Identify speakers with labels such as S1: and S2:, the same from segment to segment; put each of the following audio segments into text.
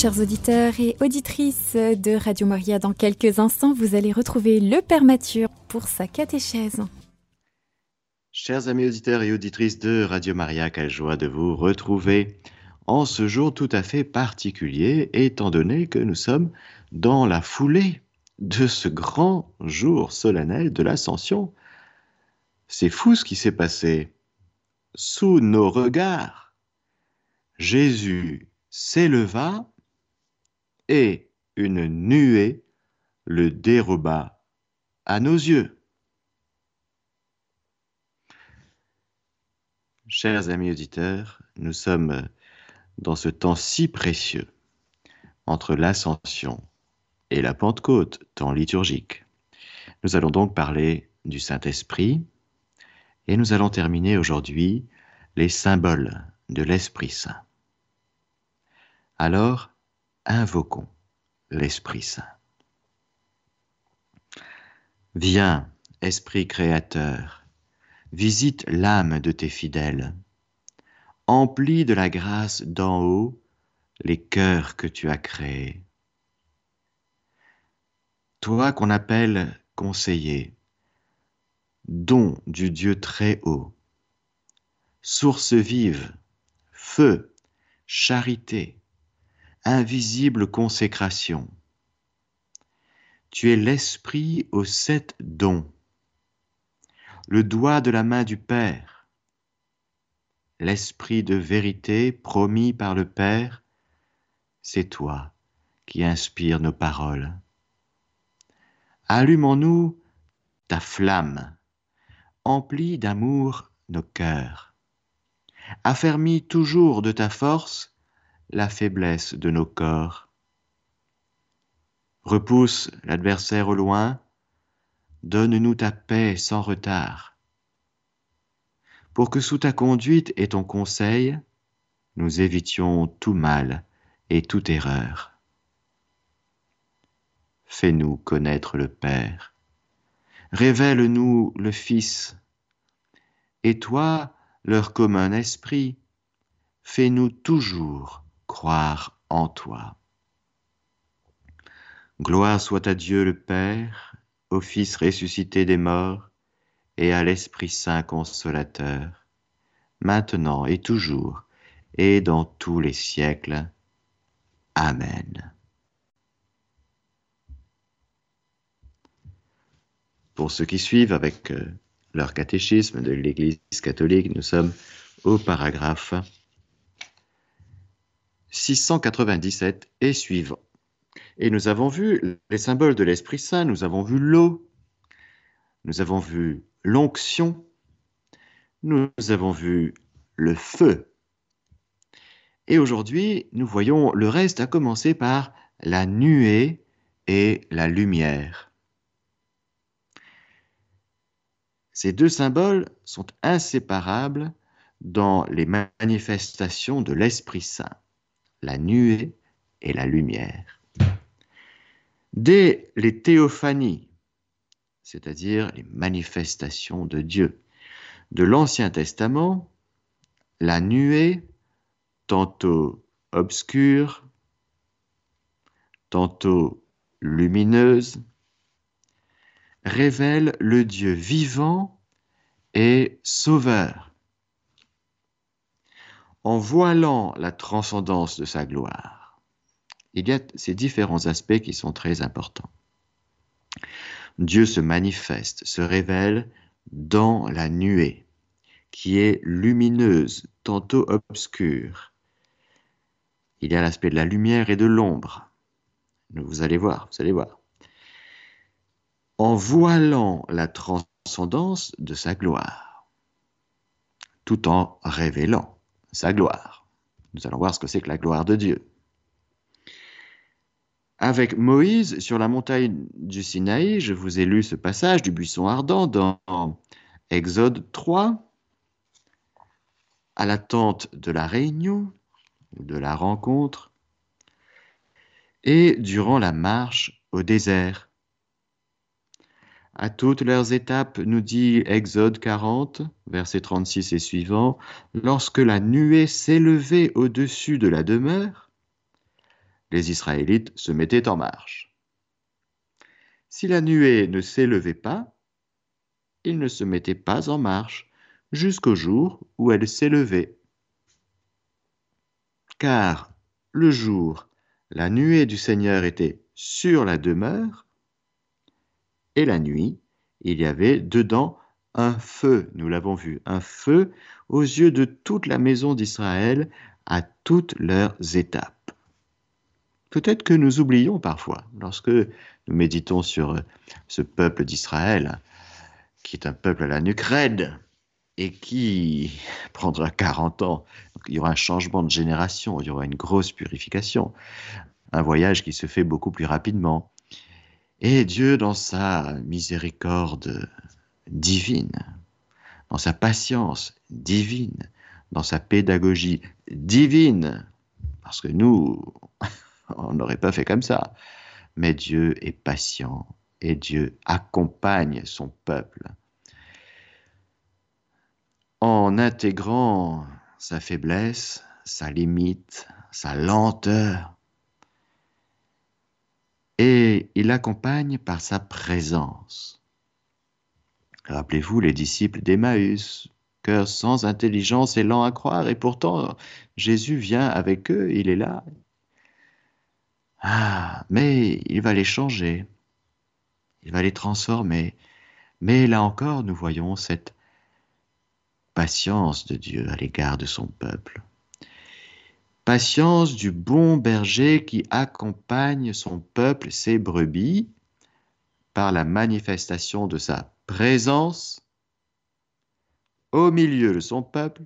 S1: Chers auditeurs et auditrices de Radio Maria, dans quelques instants, vous allez retrouver le Père Mathieu pour sa catéchèse.
S2: Chers amis auditeurs et auditrices de Radio Maria, quelle joie de vous retrouver en ce jour tout à fait particulier, étant donné que nous sommes dans la foulée de ce grand jour solennel de l'Ascension. C'est fou ce qui s'est passé. Sous nos regards, Jésus s'éleva et une nuée le déroba à nos yeux. Chers amis auditeurs, nous sommes dans ce temps si précieux entre l'ascension et la Pentecôte, temps liturgique. Nous allons donc parler du Saint-Esprit et nous allons terminer aujourd'hui les symboles de l'Esprit Saint. Alors, invoquons l'Esprit Saint. Viens, Esprit créateur, visite l'âme de tes fidèles, emplis de la grâce d'en haut les cœurs que tu as créés. Toi qu'on appelle conseiller, don du Dieu très haut, source vive, feu, charité, invisible consécration. Tu es l'esprit aux sept dons, le doigt de la main du Père, l'esprit de vérité promis par le Père, c'est toi qui inspires nos paroles. Allume en nous ta flamme, emplis d'amour nos cœurs. Affermis toujours de ta force la faiblesse de nos corps. Repousse l'adversaire au loin, donne-nous ta paix sans retard. Pour que sous ta conduite et ton conseil, nous évitions tout mal et toute erreur. Fais-nous connaître le Père. Révèle-nous le Fils. Et toi, leur commun esprit, fais-nous toujours croire en toi. Gloire soit à Dieu le Père, au Fils ressuscité des morts, et à l'Esprit Saint consolateur, maintenant et toujours, et dans tous les siècles. Amen. Pour ceux qui suivent avec euh, leur catéchisme de l'Église catholique, nous sommes au paragraphe 697 et suivant. Et nous avons vu les symboles de l'Esprit Saint, nous avons vu l'eau, nous avons vu l'onction, nous avons vu le feu. Et aujourd'hui, nous voyons le reste, à commencer par la nuée et la lumière. Ces deux symboles sont inséparables dans les manifestations de l'Esprit Saint, la nuée et la lumière. Dès les théophanies, c'est-à-dire les manifestations de Dieu, de l'Ancien Testament, la nuée, tantôt obscure, tantôt lumineuse, révèle le Dieu vivant et sauveur, en voilant la transcendance de sa gloire. Il y a ces différents aspects qui sont très importants. Dieu se manifeste, se révèle dans la nuée, qui est lumineuse, tantôt obscure. Il y a l'aspect de la lumière et de l'ombre. Vous allez voir, vous allez voir en voilant la transcendance de sa gloire, tout en révélant sa gloire. Nous allons voir ce que c'est que la gloire de Dieu. Avec Moïse sur la montagne du Sinaï, je vous ai lu ce passage du buisson ardent dans Exode 3, à la tente de la réunion, de la rencontre, et durant la marche au désert à toutes leurs étapes, nous dit Exode 40, versets 36 et suivants, lorsque la nuée s'élevait au-dessus de la demeure, les Israélites se mettaient en marche. Si la nuée ne s'élevait pas, ils ne se mettaient pas en marche jusqu'au jour où elle s'élevait. Car le jour, la nuée du Seigneur était sur la demeure, et la nuit, il y avait dedans un feu, nous l'avons vu, un feu aux yeux de toute la maison d'Israël à toutes leurs étapes. Peut-être que nous oublions parfois, lorsque nous méditons sur ce peuple d'Israël, qui est un peuple à la nuque raide et qui prendra 40 ans. il y aura un changement de génération, il y aura une grosse purification, un voyage qui se fait beaucoup plus rapidement. Et Dieu, dans sa miséricorde divine, dans sa patience divine, dans sa pédagogie divine, parce que nous, on n'aurait pas fait comme ça. Mais Dieu est patient et Dieu accompagne son peuple en intégrant sa faiblesse, sa limite, sa lenteur. Et il l'accompagne par sa présence. Rappelez-vous les disciples d'Emmaüs, cœur sans intelligence et lent à croire, et pourtant Jésus vient avec eux, il est là. Ah, mais il va les changer, il va les transformer. Mais là encore, nous voyons cette patience de Dieu à l'égard de son peuple. Patience du bon berger qui accompagne son peuple, ses brebis, par la manifestation de sa présence au milieu de son peuple,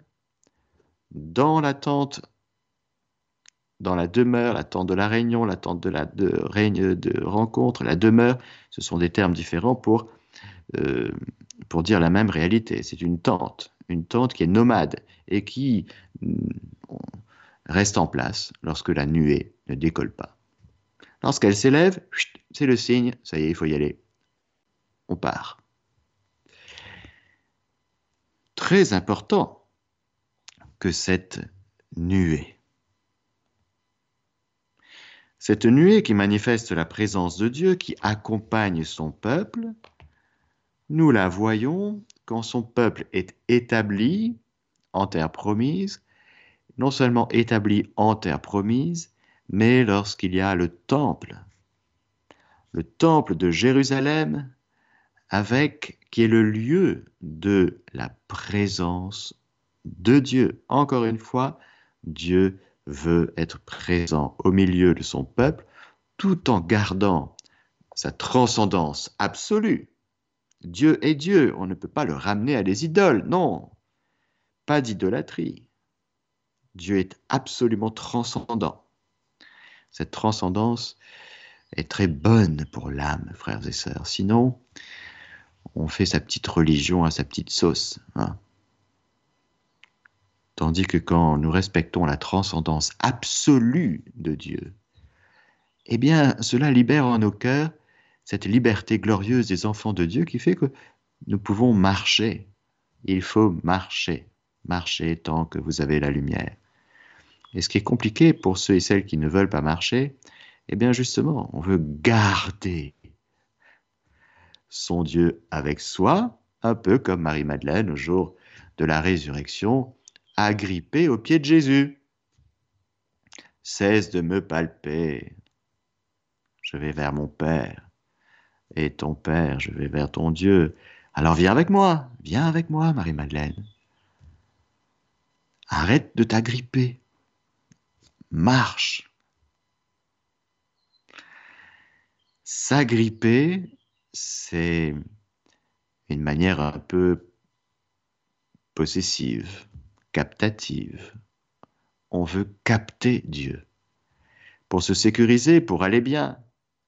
S2: dans la tente, dans la demeure, la tente de la réunion, la tente de la rencontre, la demeure, ce sont des termes différents pour, euh, pour dire la même réalité. C'est une tente, une tente qui est nomade et qui reste en place lorsque la nuée ne décolle pas. Lorsqu'elle s'élève, c'est le signe, ça y est, il faut y aller. On part. très important que cette nuée. Cette nuée qui manifeste la présence de Dieu, qui accompagne son peuple, nous la voyons quand son peuple est établi en terre promise, non seulement établi en terre promise, mais lorsqu'il y a le temple, le temple de Jérusalem avec qui est le lieu de la présence de Dieu. Encore une fois, Dieu veut être présent au milieu de son peuple tout en gardant sa transcendance absolue. Dieu est Dieu, on ne peut pas le ramener à des idoles, non, pas d'idolâtrie. Dieu est absolument transcendant. Cette transcendance est très bonne pour l'âme, frères et sœurs. Sinon, on fait sa petite religion à sa petite sauce. Hein. Tandis que quand nous respectons la transcendance absolue de Dieu, eh bien, cela libère en nos cœurs cette liberté glorieuse des enfants de Dieu qui fait que nous pouvons marcher. Il faut marcher, marcher tant que vous avez la lumière. Et ce qui est compliqué pour ceux et celles qui ne veulent pas marcher, eh bien justement, on veut garder son Dieu avec soi, un peu comme Marie-Madeleine au jour de la résurrection, agrippée au pied de Jésus. Cesse de me palper. Je vais vers mon Père. Et ton Père, je vais vers ton Dieu. Alors viens avec moi, viens avec moi, Marie-Madeleine. Arrête de t'agripper. Marche. S'agripper, c'est une manière un peu possessive, captative. On veut capter Dieu pour se sécuriser, pour aller bien.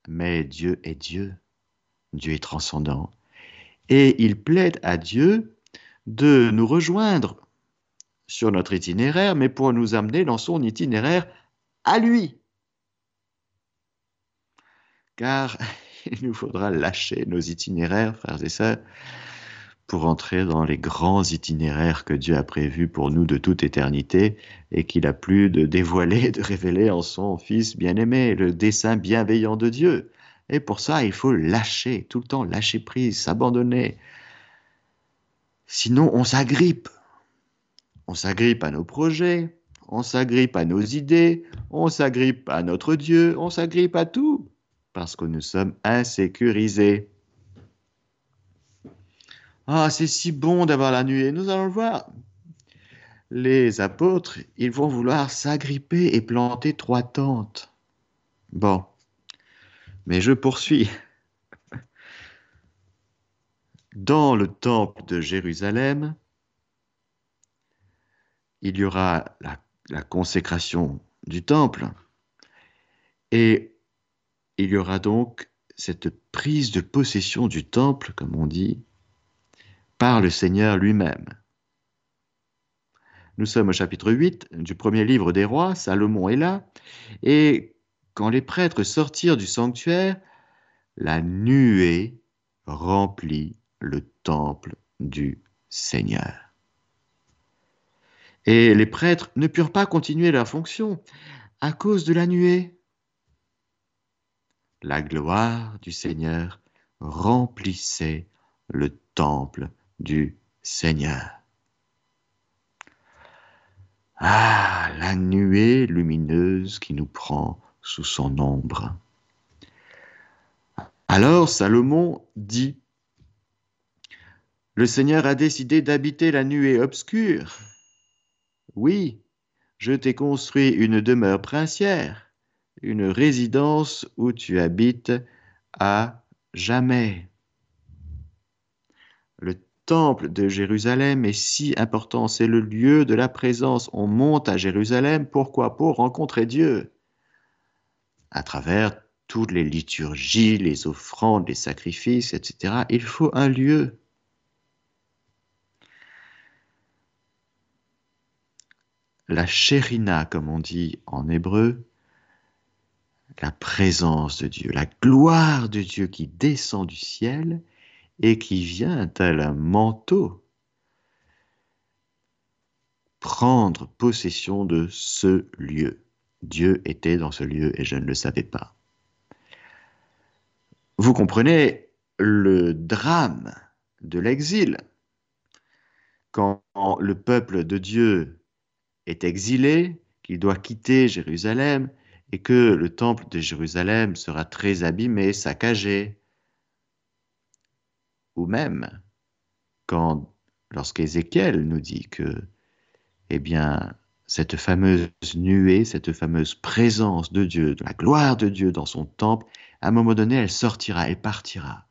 S2: Mais Dieu est Dieu. Dieu est transcendant. Et il plaide à Dieu de nous rejoindre sur notre itinéraire, mais pour nous amener dans son itinéraire à lui. Car il nous faudra lâcher nos itinéraires, frères et sœurs, pour entrer dans les grands itinéraires que Dieu a prévus pour nous de toute éternité et qu'il a plu de dévoiler, de révéler en son Fils bien-aimé, le dessein bienveillant de Dieu. Et pour ça, il faut lâcher, tout le temps lâcher prise, s'abandonner. Sinon, on s'agrippe. On s'agrippe à nos projets, on s'agrippe à nos idées, on s'agrippe à notre Dieu, on s'agrippe à tout, parce que nous sommes insécurisés. Ah, c'est si bon d'avoir la nuée, nous allons le voir. Les apôtres, ils vont vouloir s'agripper et planter trois tentes. Bon, mais je poursuis. Dans le temple de Jérusalem, il y aura la, consécration du temple et il y aura donc cette prise de possession du temple, comme on dit, par le Seigneur lui-même. Nous sommes au chapitre 8 du premier livre des rois, Salomon est là, et quand les prêtres sortirent du sanctuaire, la nuée remplit le temple du Seigneur. Et les prêtres ne purent pas continuer leur fonction à cause de la nuée. La gloire du Seigneur remplissait le temple du Seigneur. Ah, la nuée lumineuse qui nous prend sous son ombre. Alors Salomon dit, Le Seigneur a décidé d'habiter la nuée obscure. Oui, je t'ai construit une demeure princière, une résidence où tu habites à jamais. Le temple de Jérusalem est si important, c'est le lieu de la présence. On monte à Jérusalem, pourquoi? Pour rencontrer Dieu. À travers toutes les liturgies, les offrandes, les sacrifices, etc., il faut un lieu. La chérina, comme on dit en hébreu, la présence de Dieu, la gloire de Dieu qui descend du ciel et qui vient tel un manteau prendre possession de ce lieu. Dieu était dans ce lieu et je ne le savais pas. Vous comprenez le drame de l'exil. Quand le peuple de Dieu est exilé, qu'il doit quitter Jérusalem et que le temple de Jérusalem sera très abîmé, saccagé, ou même quand, lorsqu'Ézéchiel nous dit que, eh bien, cette fameuse nuée, cette fameuse présence de Dieu, de la gloire de Dieu dans son temple, à un moment donné, elle sortira, elle partira.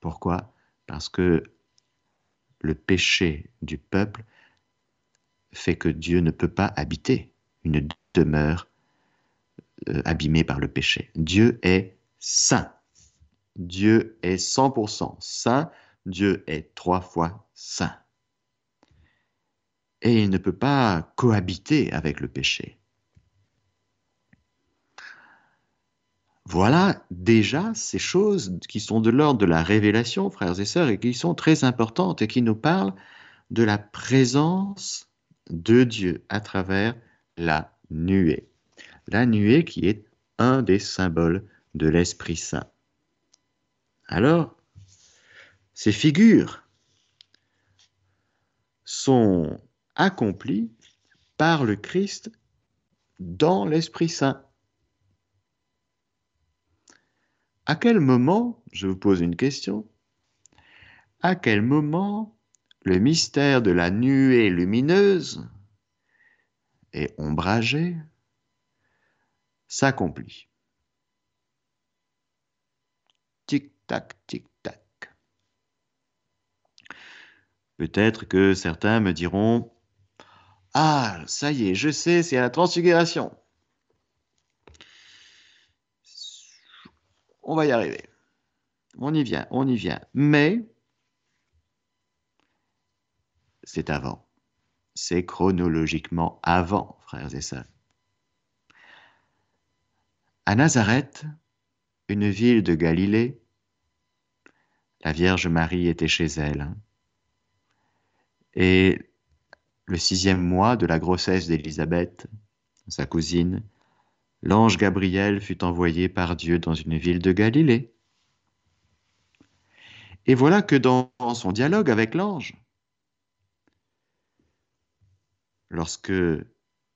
S2: Pourquoi? Parce que le péché du peuple fait que Dieu ne peut pas habiter une demeure euh, abîmée par le péché. Dieu est saint. Dieu est 100% saint, Dieu est trois fois saint. Et il ne peut pas cohabiter avec le péché. Voilà déjà ces choses qui sont de l'ordre de la révélation, frères et sœurs, et qui sont très importantes et qui nous parlent de la présence de Dieu à travers la nuée. La nuée qui est un des symboles de l'Esprit Saint. Alors, ces figures sont accomplies par le Christ dans l'Esprit Saint. À quel moment, je vous pose une question, à quel moment le mystère de la nuée lumineuse et ombragée s'accomplit tac, tic, tac. Peut-être que certains me diront Ah, ça y est, je sais, c'est la transfiguration. On va y arriver. On y vient, on y vient. Mais c'est avant. C'est chronologiquement avant, frères et sœurs. À Nazareth, une ville de Galilée, La Vierge Marie était chez elle. Et le sixième mois de la grossesse d'Élisabeth, sa cousine, l'ange Gabriel fut envoyé par Dieu dans une ville de Galilée. Et voilà que dans son dialogue avec l'ange, lorsque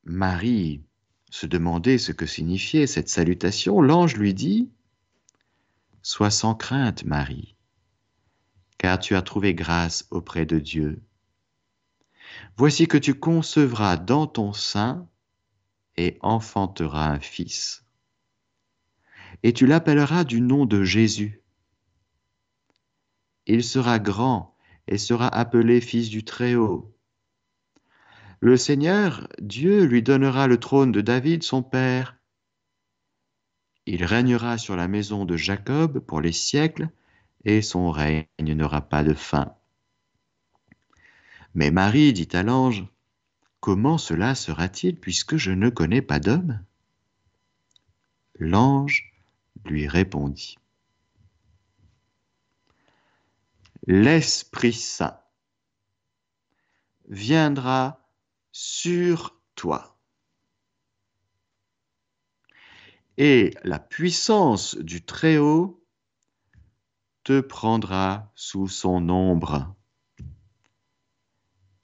S2: Marie se demandait ce que signifiait cette salutation, l'ange lui dit Sois sans crainte, Marie, car tu as trouvé grâce auprès de Dieu. Voici que tu concevras dans ton sein et enfanteras un fils. Et tu l'appelleras du nom de Jésus. Il sera grand et sera appelé fils du Très-Haut. Le Seigneur, Dieu, lui donnera le trône de David, son père. Il régnera sur la maison de Jacob pour les siècles, et son règne n'aura pas de fin. Mais Marie dit à l'ange, Comment cela sera-t-il puisque je ne connais pas d'homme? L'ange lui répondit. L'Esprit Saint viendra sur toi. Et la puissance du Très-Haut te prendra sous son ombre.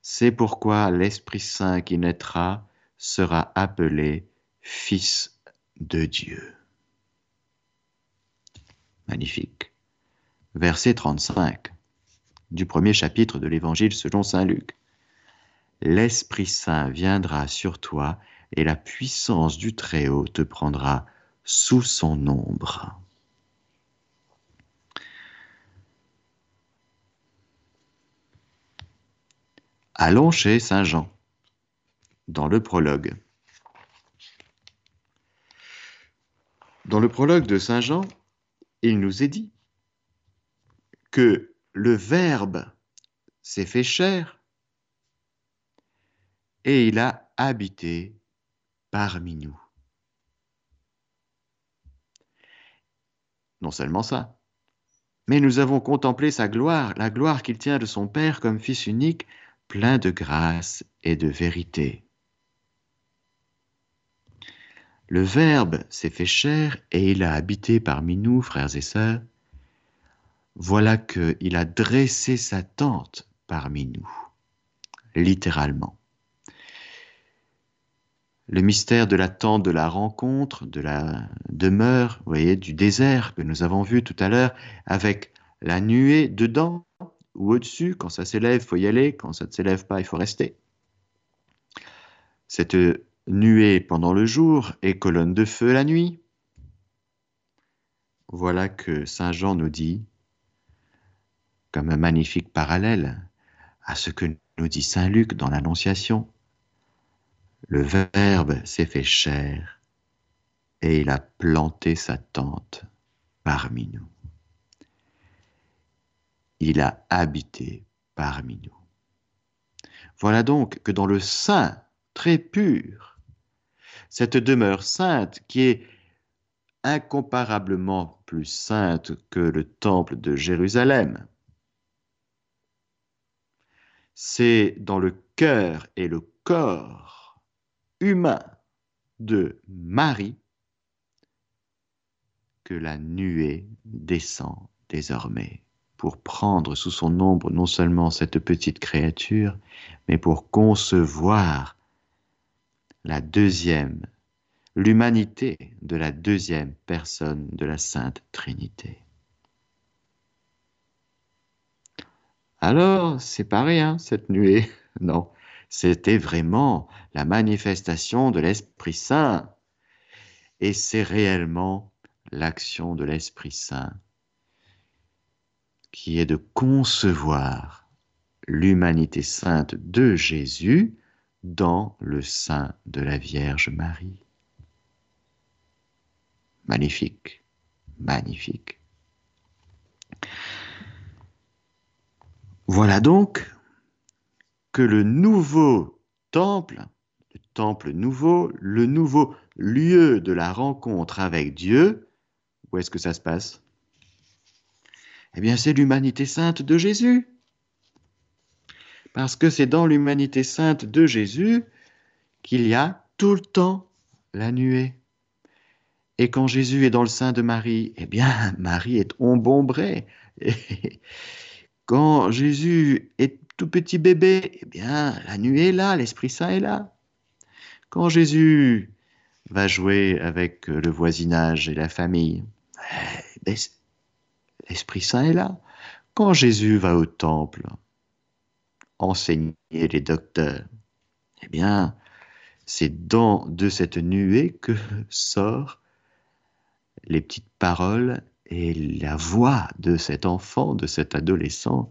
S2: C'est pourquoi l'Esprit Saint qui naîtra sera appelé Fils de Dieu. Magnifique. Verset 35 du premier chapitre de l'Évangile selon Saint Luc. L'Esprit Saint viendra sur toi et la puissance du Très-Haut te prendra sous son ombre. Allons chez Saint Jean, dans le prologue. Dans le prologue de Saint Jean, il nous est dit que le Verbe s'est fait chair et il a habité parmi nous. Non seulement ça, mais nous avons contemplé sa gloire, la gloire qu'il tient de son Père comme Fils unique plein de grâce et de vérité. Le Verbe s'est fait chair et il a habité parmi nous, frères et sœurs. Voilà qu'il a dressé sa tente parmi nous, littéralement. Le mystère de la tente de la rencontre, de la demeure, vous voyez, du désert que nous avons vu tout à l'heure, avec la nuée dedans, ou au-dessus. Quand ça s'élève, il faut y aller. Quand ça ne s'élève pas, il faut rester. Cette nuée pendant le jour et colonne de feu la nuit. Voilà que Saint Jean nous dit, comme un magnifique parallèle à ce que nous dit Saint Luc dans l'Annonciation. Le Verbe s'est fait chair et il a planté sa tente parmi nous il a habité parmi nous. Voilà donc que dans le Saint, très pur, cette demeure sainte qui est incomparablement plus sainte que le temple de Jérusalem, c'est dans le cœur et le corps humain de Marie que la nuée descend désormais pour prendre sous son ombre non seulement cette petite créature, mais pour concevoir la deuxième, l'humanité de la deuxième personne de la Sainte Trinité. Alors, c'est pas rien, cette nuée. Non, c'était vraiment la manifestation de l'Esprit Saint. Et c'est réellement l'action de l'Esprit Saint qui est de concevoir l'humanité sainte de Jésus dans le sein de la Vierge Marie. Magnifique, magnifique. Voilà donc que le nouveau temple, le temple nouveau, le nouveau lieu de la rencontre avec Dieu, où est-ce que ça se passe? Eh bien, c'est l'humanité sainte de Jésus. Parce que c'est dans l'humanité sainte de Jésus qu'il y a tout le temps la nuée. Et quand Jésus est dans le sein de Marie, eh bien, Marie est embombrée. Quand Jésus est tout petit bébé, eh bien, la nuée est là, l'Esprit Saint est là. Quand Jésus va jouer avec le voisinage et la famille, eh ben, l'Esprit Saint est là. Quand Jésus va au temple, enseigner les docteurs, eh bien, c'est dans de cette nuée que sort les petites paroles et la voix de cet enfant, de cet adolescent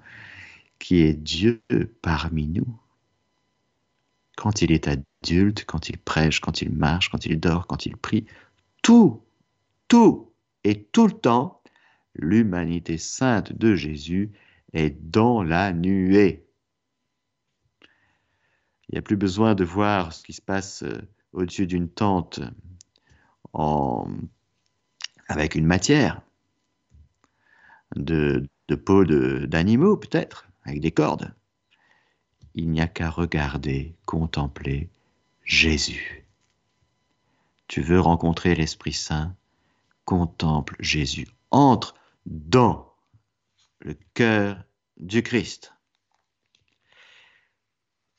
S2: qui est Dieu parmi nous. Quand il est adulte, quand il prêche, quand il marche, quand il dort, quand il prie, tout, tout et tout le temps, l'humanité sainte de Jésus est dans la nuée. Il n'y a plus besoin de voir ce qui se passe euh, au-dessus d'une tente en... avec une matière de peau d'animaux peut-être, avec des cordes. Il n'y a qu'à regarder, contempler Jésus. Tu veux rencontrer l'Esprit Saint, contemple Jésus, entre dans le cœur du Christ.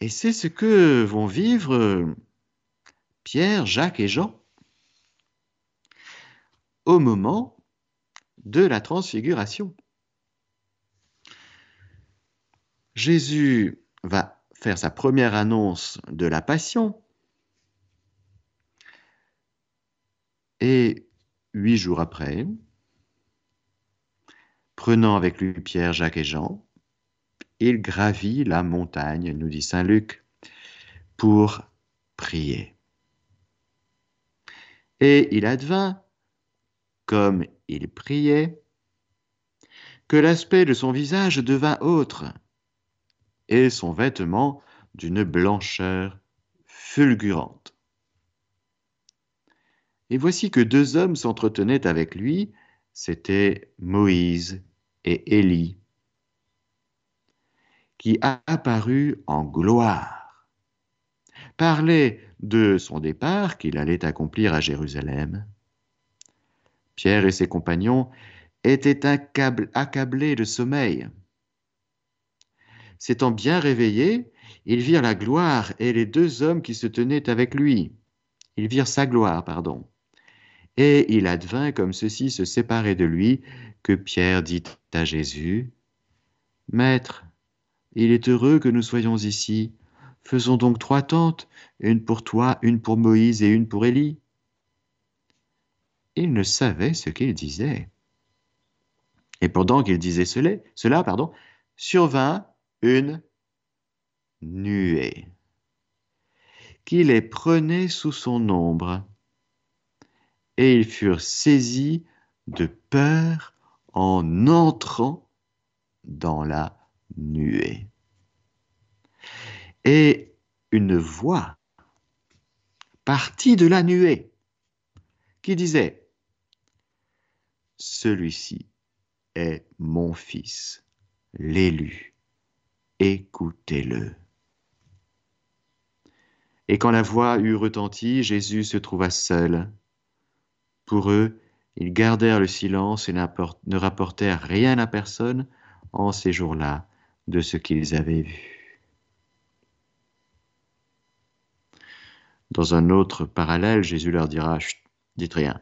S2: Et c'est ce que vont vivre Pierre, Jacques et Jean au moment de la transfiguration. Jésus va faire sa première annonce de la passion et huit jours après, prenant avec lui Pierre, Jacques et Jean, il gravit la montagne, nous dit Saint Luc, pour prier. Et il advint, comme il priait, que l'aspect de son visage devint autre, et son vêtement d'une blancheur fulgurante. Et voici que deux hommes s'entretenaient avec lui, c'étaient Moïse et Élie, qui apparut en gloire, parlait de son départ qu'il allait accomplir à Jérusalem. Pierre et ses compagnons étaient accablés de sommeil. S'étant bien réveillés, ils virent la gloire et les deux hommes qui se tenaient avec lui. Ils virent sa gloire, pardon. Et il advint, comme ceux-ci se séparaient de lui, que Pierre dit à Jésus, Maître, il est heureux que nous soyons ici. Faisons donc trois tentes, une pour toi, une pour Moïse et une pour Élie. Il ne savait ce qu'il disait. Et pendant qu'il disait cela, cela pardon, survint une nuée qui les prenait sous son ombre. Et ils furent saisis de peur en entrant dans la nuée. Et une voix partit de la nuée qui disait, Celui-ci est mon fils, l'élu, écoutez-le. Et quand la voix eut retenti, Jésus se trouva seul. Pour eux, ils gardèrent le silence et ne rapportèrent rien à personne en ces jours-là de ce qu'ils avaient vu. Dans un autre parallèle, Jésus leur dira, dites rien,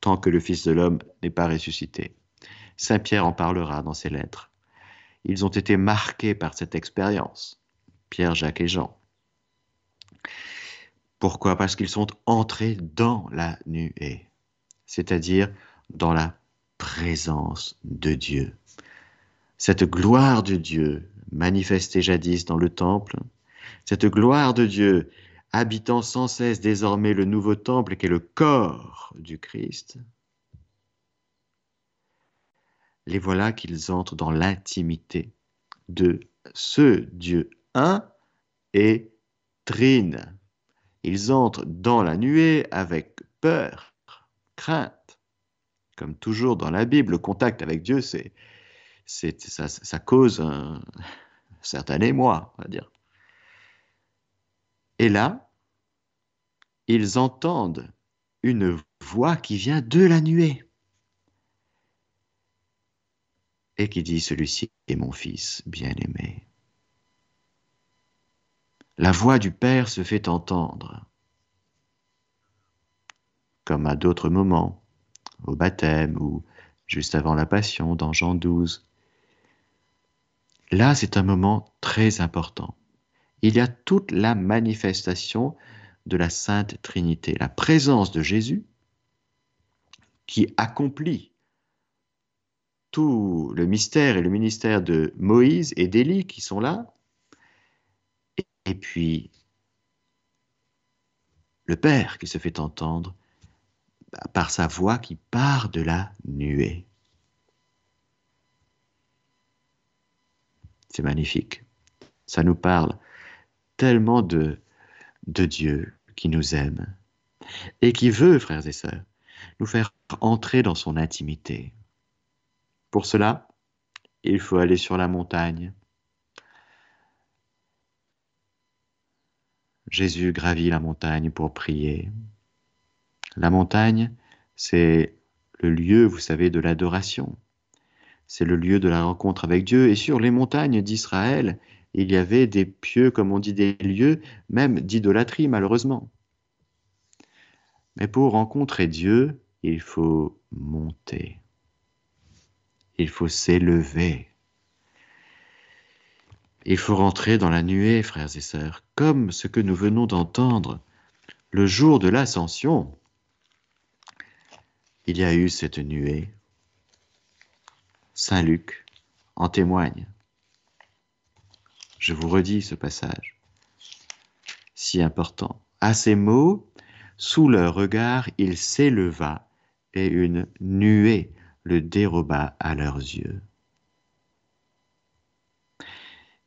S2: tant que le Fils de l'homme n'est pas ressuscité. Saint Pierre en parlera dans ses lettres. Ils ont été marqués par cette expérience, Pierre, Jacques et Jean. Pourquoi? Parce qu'ils sont entrés dans la nuée, c'est-à-dire dans la présence de Dieu cette gloire de Dieu manifestée jadis dans le temple, cette gloire de Dieu habitant sans cesse désormais le nouveau temple qui est le corps du Christ, les voilà qu'ils entrent dans l'intimité de ce Dieu un et trine. Ils entrent dans la nuée avec peur, crainte. Comme toujours dans la Bible, le contact avec Dieu, ça, ça, cause un certain émoi, on va dire. Et là, ils entendent une voix qui vient de la nuée qui dit, celui-ci est mon fils bien-aimé. La voix du Père se fait entendre, comme à d'autres moments, au baptême ou juste avant la Passion dans Jean 12. Là, c'est un moment très important. Il y a toute la manifestation de la Sainte Trinité, la présence de Jésus qui accomplit tout le mystère et le ministère de Moïse et d'Élie qui sont là, et puis le Père qui se fait entendre par sa voix qui part de la nuée. C'est magnifique. Ça nous parle tellement de, de Dieu qui nous aime et qui veut, frères et sœurs, nous faire entrer dans son intimité. Pour cela, il faut aller sur la montagne. Jésus gravit la montagne pour prier. La montagne, c'est le lieu, vous savez, de l'adoration. C'est le lieu de la rencontre avec Dieu. Et sur les montagnes d'Israël, il y avait des pieux, comme on dit, des lieux même d'idolâtrie, malheureusement. Mais pour rencontrer Dieu, il faut monter. Il faut s'élever. Il faut rentrer dans la nuée, frères et sœurs, comme ce que nous venons d'entendre le jour de l'ascension. Il y a eu cette nuée. Saint Luc en témoigne. Je vous redis ce passage, si important. À ces mots, sous leur regard, il s'éleva et une nuée le déroba à leurs yeux.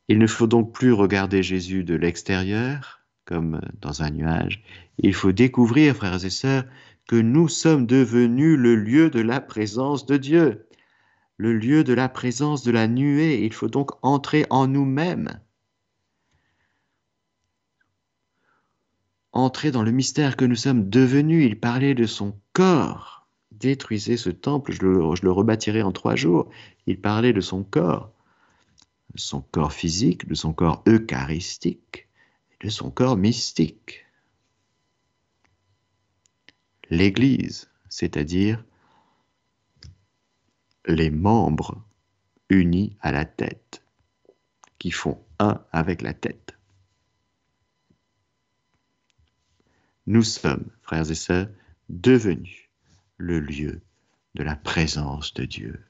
S2: Il ne faut donc plus regarder Jésus de l'extérieur, comme dans un nuage. Il faut découvrir, frères et sœurs, que nous sommes devenus le lieu de la présence de Dieu le lieu de la présence de la nuée. Il faut donc entrer en nous-mêmes. Entrer dans le mystère que nous sommes devenus. Il parlait de son corps. Détruisez ce temple, je le, je rebâtirai en trois jours. Il parlait de son corps. De son corps physique, de son corps eucharistique, et de son corps mystique. L'Église, c'est-à-dire les membres unis à la tête, qui font un avec la tête. Nous sommes, frères et sœurs, devenus le lieu de la présence de Dieu,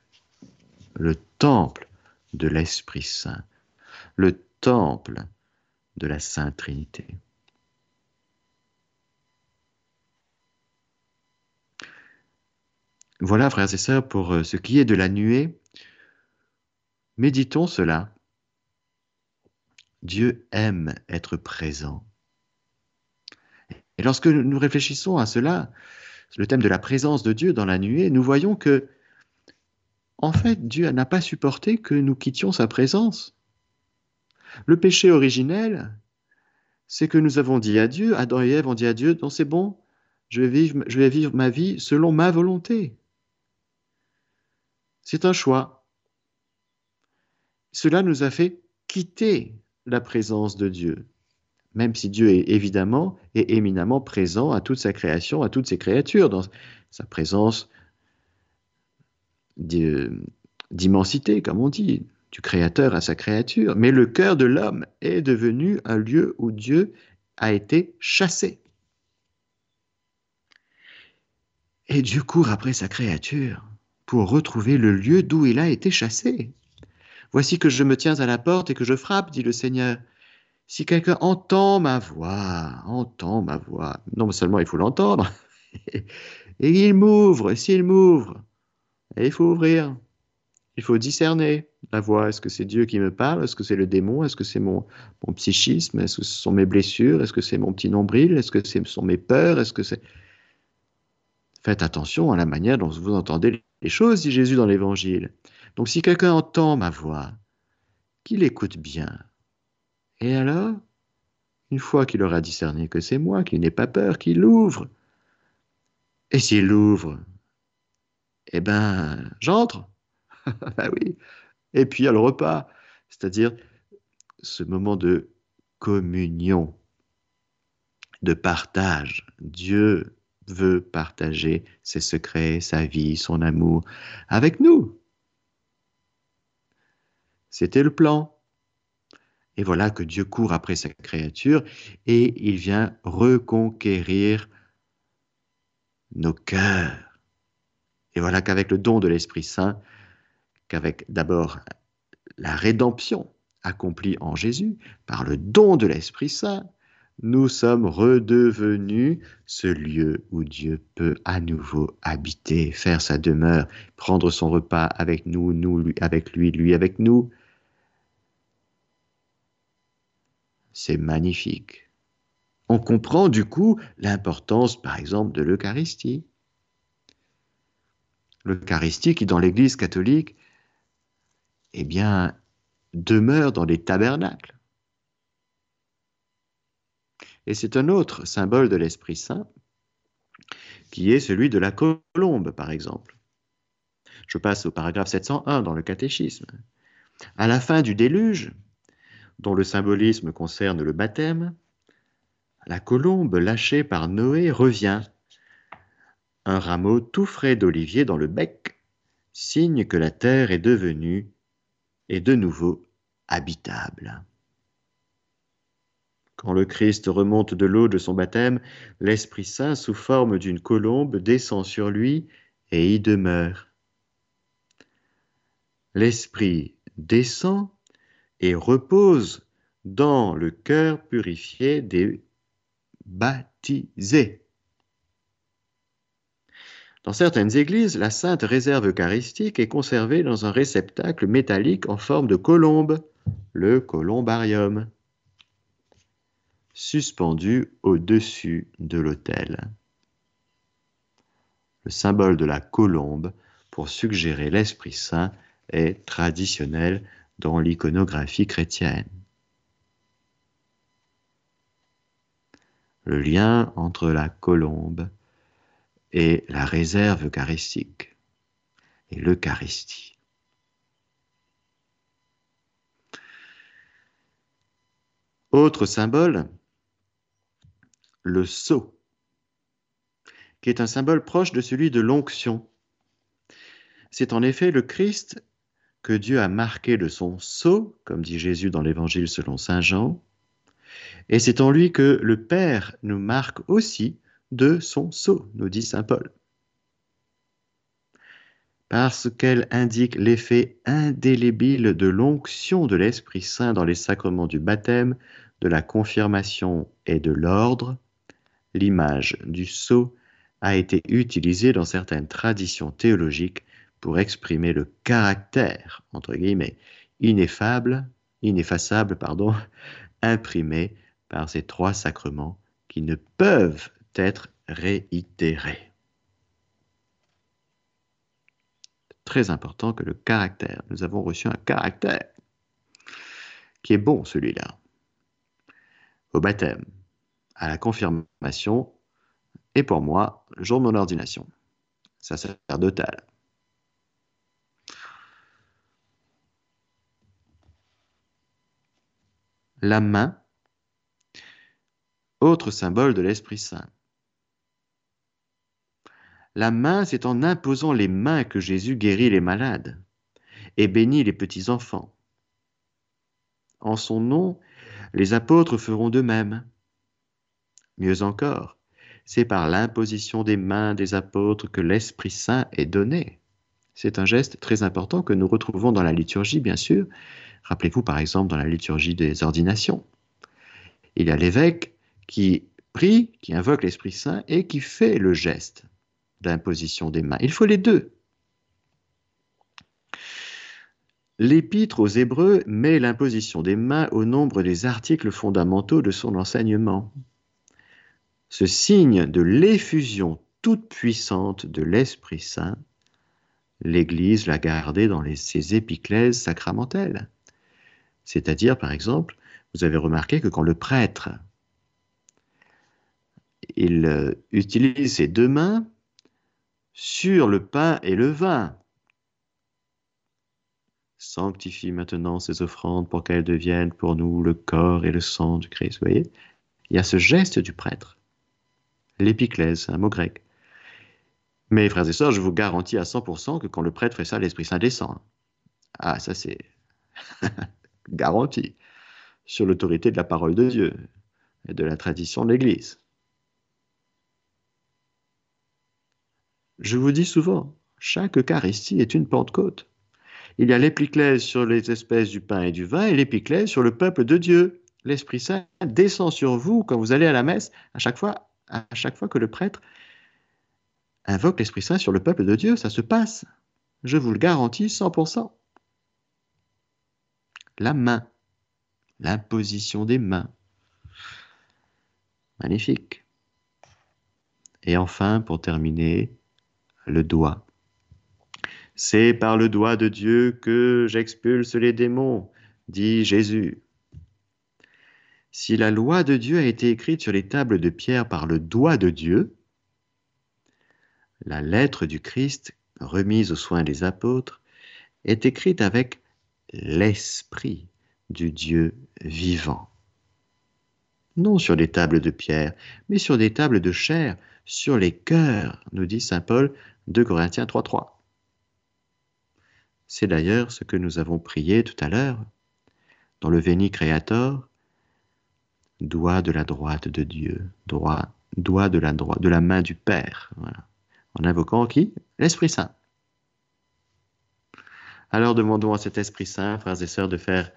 S2: le temple de l'Esprit Saint, le temple de la Sainte Trinité. Voilà, frères et sœurs, pour euh, ce qui est de la nuée, méditons cela. Dieu aime être présent. Et lorsque nous réfléchissons à cela, le thème de la présence de Dieu dans la nuée, nous voyons que, en fait, Dieu n'a pas supporté que nous quittions sa présence. Le péché originel, c'est que nous avons dit à Dieu, Adam et Ève ont dit à Dieu, non c'est bon, je vais, je vais vivre ma vie selon ma volonté. C'est un choix. Cela nous a fait quitter la présence de Dieu, même si Dieu est évidemment et éminemment présent à toute sa création, à toutes ses créatures, dans sa présence d'immensité, comme on dit, du Créateur à sa créature. Mais le cœur de l'homme est devenu un lieu où Dieu a été chassé. Et Dieu court après sa créature pour retrouver le lieu d'où il a été chassé. Voici que je me tiens à la porte et que je frappe, dit le Seigneur. Si quelqu'un entend ma voix, entend ma voix, non seulement il faut l'entendre, et il m'ouvre, s'il m'ouvre, il faut ouvrir, il faut discerner la voix. Est-ce que c'est Dieu qui me parle? Est-ce que c'est le démon? Est-ce que c'est mon, psychisme? Est-ce que ce sont mes blessures? Est-ce que c'est mon petit nombril? Est-ce que ce sont mes peurs? Est-ce que c'est... Faites attention à la manière dont vous entendez les choses, dit Jésus dans l'Évangile. Donc si quelqu'un entend ma voix, qu'il écoute bien. Et alors, une fois qu'il aura discerné que c'est moi, qu'il n'ait pas peur, qu'il ouvre. Et s'il ouvre, eh ben, j'entre. ben oui. Et puis il y a le repas, c'est-à-dire ce moment de communion, de partage. Dieu veut partager ses secrets, sa vie, son amour avec nous. C'était le plan. Et voilà que Dieu court après sa créature et il vient reconquérir nos cœurs. Et voilà qu'avec le don de l'Esprit Saint, qu'avec d'abord la rédemption accomplie en Jésus, par le don de l'Esprit Saint, nous sommes redevenus ce lieu où Dieu peut à nouveau habiter, faire sa demeure, prendre son repas avec nous, nous lui, avec lui, lui avec nous. C'est magnifique. On comprend du coup l'importance, par exemple, de l'Eucharistie. L'Eucharistie qui, dans l'Église catholique, eh bien, demeure dans les tabernacles. Et c'est un autre symbole de l'Esprit Saint, qui est celui de la colombe, par exemple. Je passe au paragraphe 701 dans le catéchisme. À la fin du déluge, dont le symbolisme concerne le baptême, la colombe lâchée par Noé revient, un rameau tout frais d'olivier dans le bec, signe que la terre est devenue et de nouveau habitable. Quand le Christ remonte de l'eau de son baptême, l'Esprit Saint, sous forme d'une colombe, descend sur lui et y demeure. L'Esprit descend et repose dans le cœur purifié des baptisés. Dans certaines églises, la sainte réserve eucharistique est conservée dans un réceptacle métallique en forme de colombe, le columbarium suspendu au-dessus de l'autel. Le symbole de la colombe pour suggérer l'Esprit Saint est traditionnel dans l'iconographie chrétienne. Le lien entre la colombe et la réserve eucharistique et l'Eucharistie. Autre symbole, le sceau, qui est un symbole proche de celui de l'onction. C'est en effet le Christ que Dieu a marqué de son sceau, comme dit Jésus dans l'Évangile selon Saint Jean, et c'est en lui que le Père nous marque aussi de son sceau, nous dit Saint Paul. Parce qu'elle indique l'effet indélébile de l'onction de l'Esprit Saint dans les sacrements du baptême, de la confirmation et de l'ordre, l'image du sceau a été utilisée dans certaines traditions théologiques pour exprimer le caractère, entre guillemets, ineffable, ineffaçable, pardon, imprimé par ces trois sacrements qui ne peuvent être réitérés. Très important que le caractère, nous avons reçu un caractère qui est bon celui-là. Au baptême, à la confirmation et pour moi, jour de mon ordination. Sacerdotal. La main, autre symbole de l'Esprit Saint. La main, c'est en imposant les mains que Jésus guérit les malades et bénit les petits-enfants. En son nom, les apôtres feront de même. Mieux encore, c'est par l'imposition des mains des apôtres que l'Esprit Saint est donné. C'est un geste très important que nous retrouvons dans la liturgie, bien sûr. Rappelez-vous par exemple dans la liturgie des ordinations. Il y a l'évêque qui prie, qui invoque l'Esprit Saint et qui fait le geste d'imposition des mains. Il faut les deux. L'épître aux Hébreux met l'imposition des mains au nombre des articles fondamentaux de son enseignement ce signe de l'effusion toute puissante de l'Esprit Saint l'Église l'a gardé dans ses épiclèses sacramentelles. C'est-à-dire, par exemple, vous avez remarqué que quand le prêtre il euh, utilise ses deux mains sur le pain et le vin. Sanctifie maintenant ces offrandes pour qu'elles deviennent pour nous le corps et le sang du Christ. Vous voyez Il y a ce geste du prêtre. L'épiclèse, un mot grec. Mais frères et sœurs, je vous garantis à 100% que quand le prêtre fait ça, l'Esprit Saint descend. Ah, ça c'est garanti. Sur l'autorité de la parole de Dieu et de la tradition de l'Église. Je vous dis souvent, chaque Eucharistie est une Pentecôte. Il y a l'épiclèse sur les espèces du pain et du vin et l'épiclèse sur le peuple de Dieu. L'Esprit Saint descend sur vous quand vous allez à la messe, à chaque fois, à chaque fois que le prêtre invoque l'Esprit Saint sur le peuple de Dieu, ça se passe. Je vous le garantis 100%. La main, l'imposition des mains. Magnifique. Et enfin, pour terminer, le doigt. C'est par le doigt de Dieu que j'expulse les démons, dit Jésus. Si la loi de Dieu a été écrite sur les tables de pierre par le doigt de Dieu, la lettre du Christ, remise aux soins des apôtres, est écrite avec l'Esprit du Dieu vivant. Non sur des tables de pierre, mais sur des tables de chair, sur les cœurs, nous dit Saint Paul 2 Corinthiens 3.3. C'est d'ailleurs ce que nous avons prié tout à l'heure dans le Veni Creator, doigt de la droite de Dieu, droit, doigt de la, droite, de la main du Père, en invoquant qui? L'Esprit Saint. Alors demandons à cet Esprit Saint, frères et sœurs, de faire,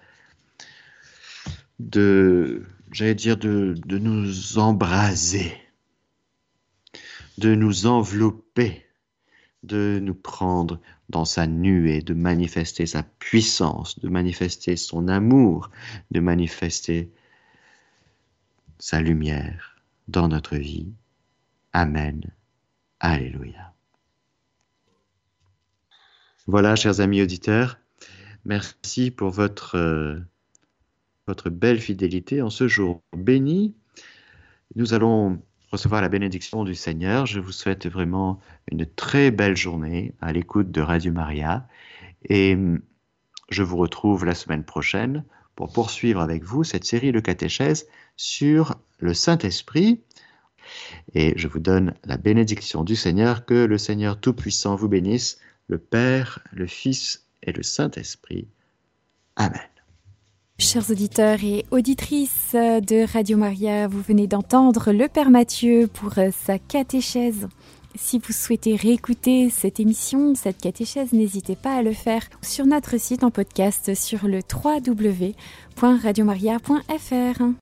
S2: de, j'allais dire, de, de nous embraser, de nous envelopper de nous prendre dans sa nuée, de manifester sa puissance, de manifester son amour, de manifester sa lumière dans notre vie. Amen. Alléluia. Voilà, chers amis auditeurs, merci pour votre, euh, votre belle fidélité en ce jour béni. Nous allons recevoir la bénédiction du Seigneur. Je vous souhaite vraiment une très belle journée à l'écoute de Radio Maria et hum, je vous retrouve la semaine prochaine pour poursuivre avec vous cette série de catéchèses sur le Saint-Esprit. Et je vous donne la bénédiction du Seigneur, que le Seigneur Tout-Puissant vous bénisse, le Père, le Fils et le Saint-Esprit. Amen.
S1: Chers auditeurs et auditrices de Radio Maria, vous venez d'entendre le Père Mathieu pour sa catéchèse. Si vous souhaitez réécouter cette émission, cette catéchèse, n'hésitez pas à le faire sur notre site en podcast sur le www.radiomaria.fr.